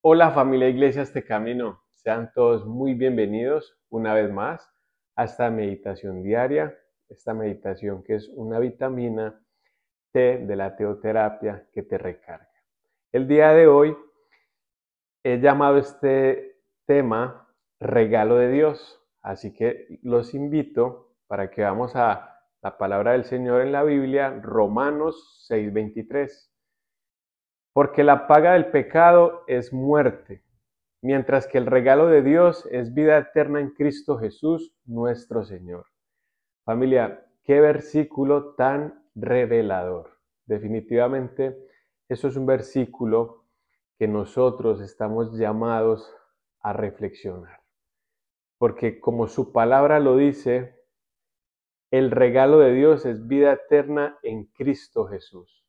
Hola familia Iglesia Este Camino, sean todos muy bienvenidos una vez más a esta meditación diaria, esta meditación que es una vitamina T de la teoterapia que te recarga. El día de hoy he llamado este tema regalo de Dios, así que los invito para que vamos a la palabra del Señor en la Biblia, Romanos 6:23. Porque la paga del pecado es muerte, mientras que el regalo de Dios es vida eterna en Cristo Jesús, nuestro Señor. Familia, qué versículo tan revelador. Definitivamente, eso es un versículo que nosotros estamos llamados a reflexionar. Porque como su palabra lo dice, el regalo de Dios es vida eterna en Cristo Jesús.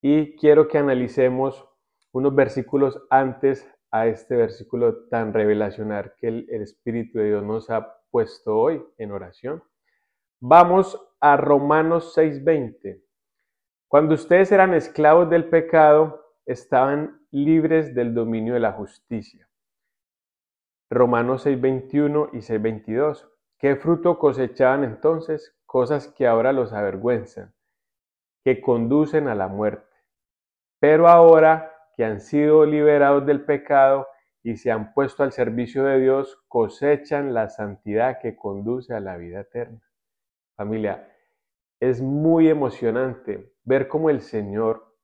Y quiero que analicemos unos versículos antes a este versículo tan revelacional que el, Espíritu de Dios nos ha puesto hoy en oración. Vamos a Romanos 6:20. Cuando ustedes eran esclavos del pecado, estaban libres del dominio de la justicia. Romanos 6:21 y 6:22. ¿Qué fruto cosechaban entonces? Cosas que ahora los avergüenzan, que conducen a la muerte. Pero ahora que han sido liberados del pecado y se han puesto al servicio de Dios, cosechan la santidad que conduce a la vida eterna. Familia, es muy emocionante ver cómo el Señor,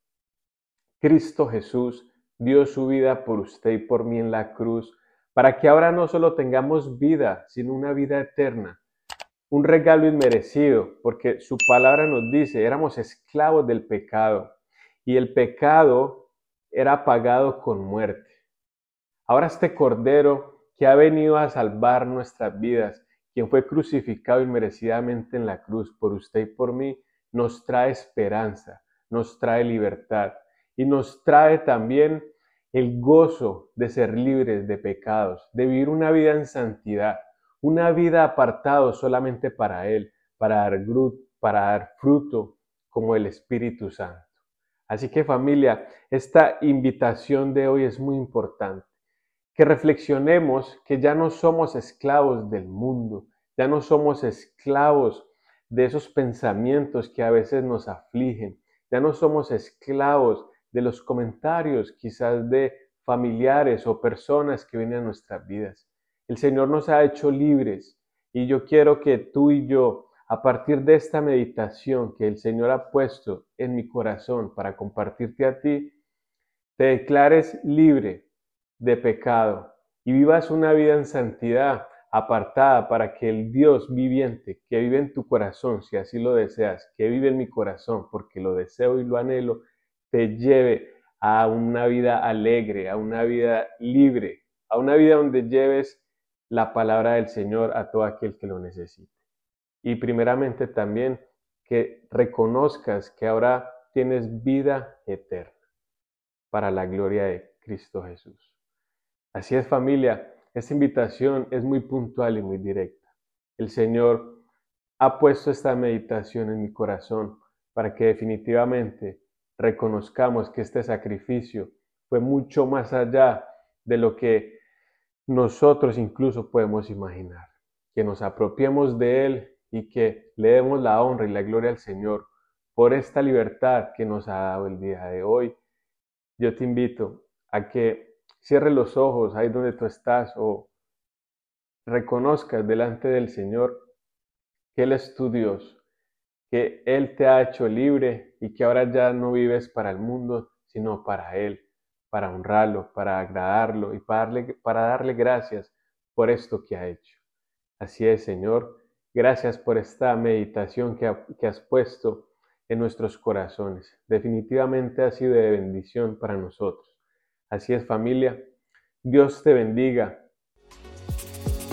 Cristo Jesús, dio su vida por usted y por mí en la cruz, para que ahora no solo tengamos vida, sino una vida eterna, un regalo inmerecido, porque su palabra nos dice, éramos esclavos del pecado y el pecado era pagado con muerte. Ahora este Cordero que ha venido a salvar nuestras vidas, quien fue crucificado inmerecidamente en la cruz por usted y por mí, nos trae esperanza, nos trae libertad y nos trae también el gozo de ser libres de pecados, de vivir una vida en santidad, una vida apartado solamente para Él, para dar, para dar fruto como el Espíritu Santo. Así que familia, esta invitación de hoy es muy importante que reflexionemos que ya no somos esclavos del mundo, ya no somos esclavos de esos pensamientos que a veces nos afligen, ya no somos esclavos de los comentarios quizás de familiares o personas que vienen a nuestras vidas. El Señor nos ha hecho libres y yo quiero que tú y yo, a partir de esta meditación que el Señor ha puesto en mi corazón para compartirte a ti, te declares libre de pecado y vivas una vida en santidad, apartada para que el Dios viviente que vive en tu corazón, si así lo deseas, que vive en mi corazón, porque lo deseo y lo anhelo, te lleve a una vida alegre, a una vida libre, a una vida donde lleves la palabra del Señor a todo aquel que lo necesite. Y primeramente también que reconozcas que ahora tienes vida eterna para la gloria de Cristo Jesús. Así es familia, esta invitación es muy puntual y muy directa. El Señor ha puesto esta meditación en mi corazón para que definitivamente reconozcamos que este sacrificio fue mucho más allá de lo que nosotros incluso podemos imaginar. Que nos apropiemos de Él y que le demos la honra y la gloria al Señor por esta libertad que nos ha dado el día de hoy. Yo te invito a que Cierre los ojos ahí donde tú estás o reconozcas delante del Señor que Él es tu Dios, que Él te ha hecho libre y que ahora ya no vives para el mundo, sino para Él, para honrarlo, para agradarlo y para darle, para darle gracias por esto que ha hecho. Así es, Señor. Gracias por esta meditación que, que has puesto en nuestros corazones. Definitivamente ha sido de bendición para nosotros. Así es familia. Dios te bendiga.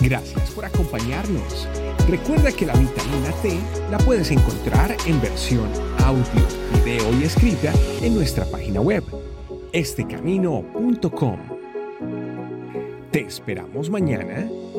Gracias por acompañarnos. Recuerda que la vitamina T la puedes encontrar en versión audio, video y escrita en nuestra página web, estecamino.com. Te esperamos mañana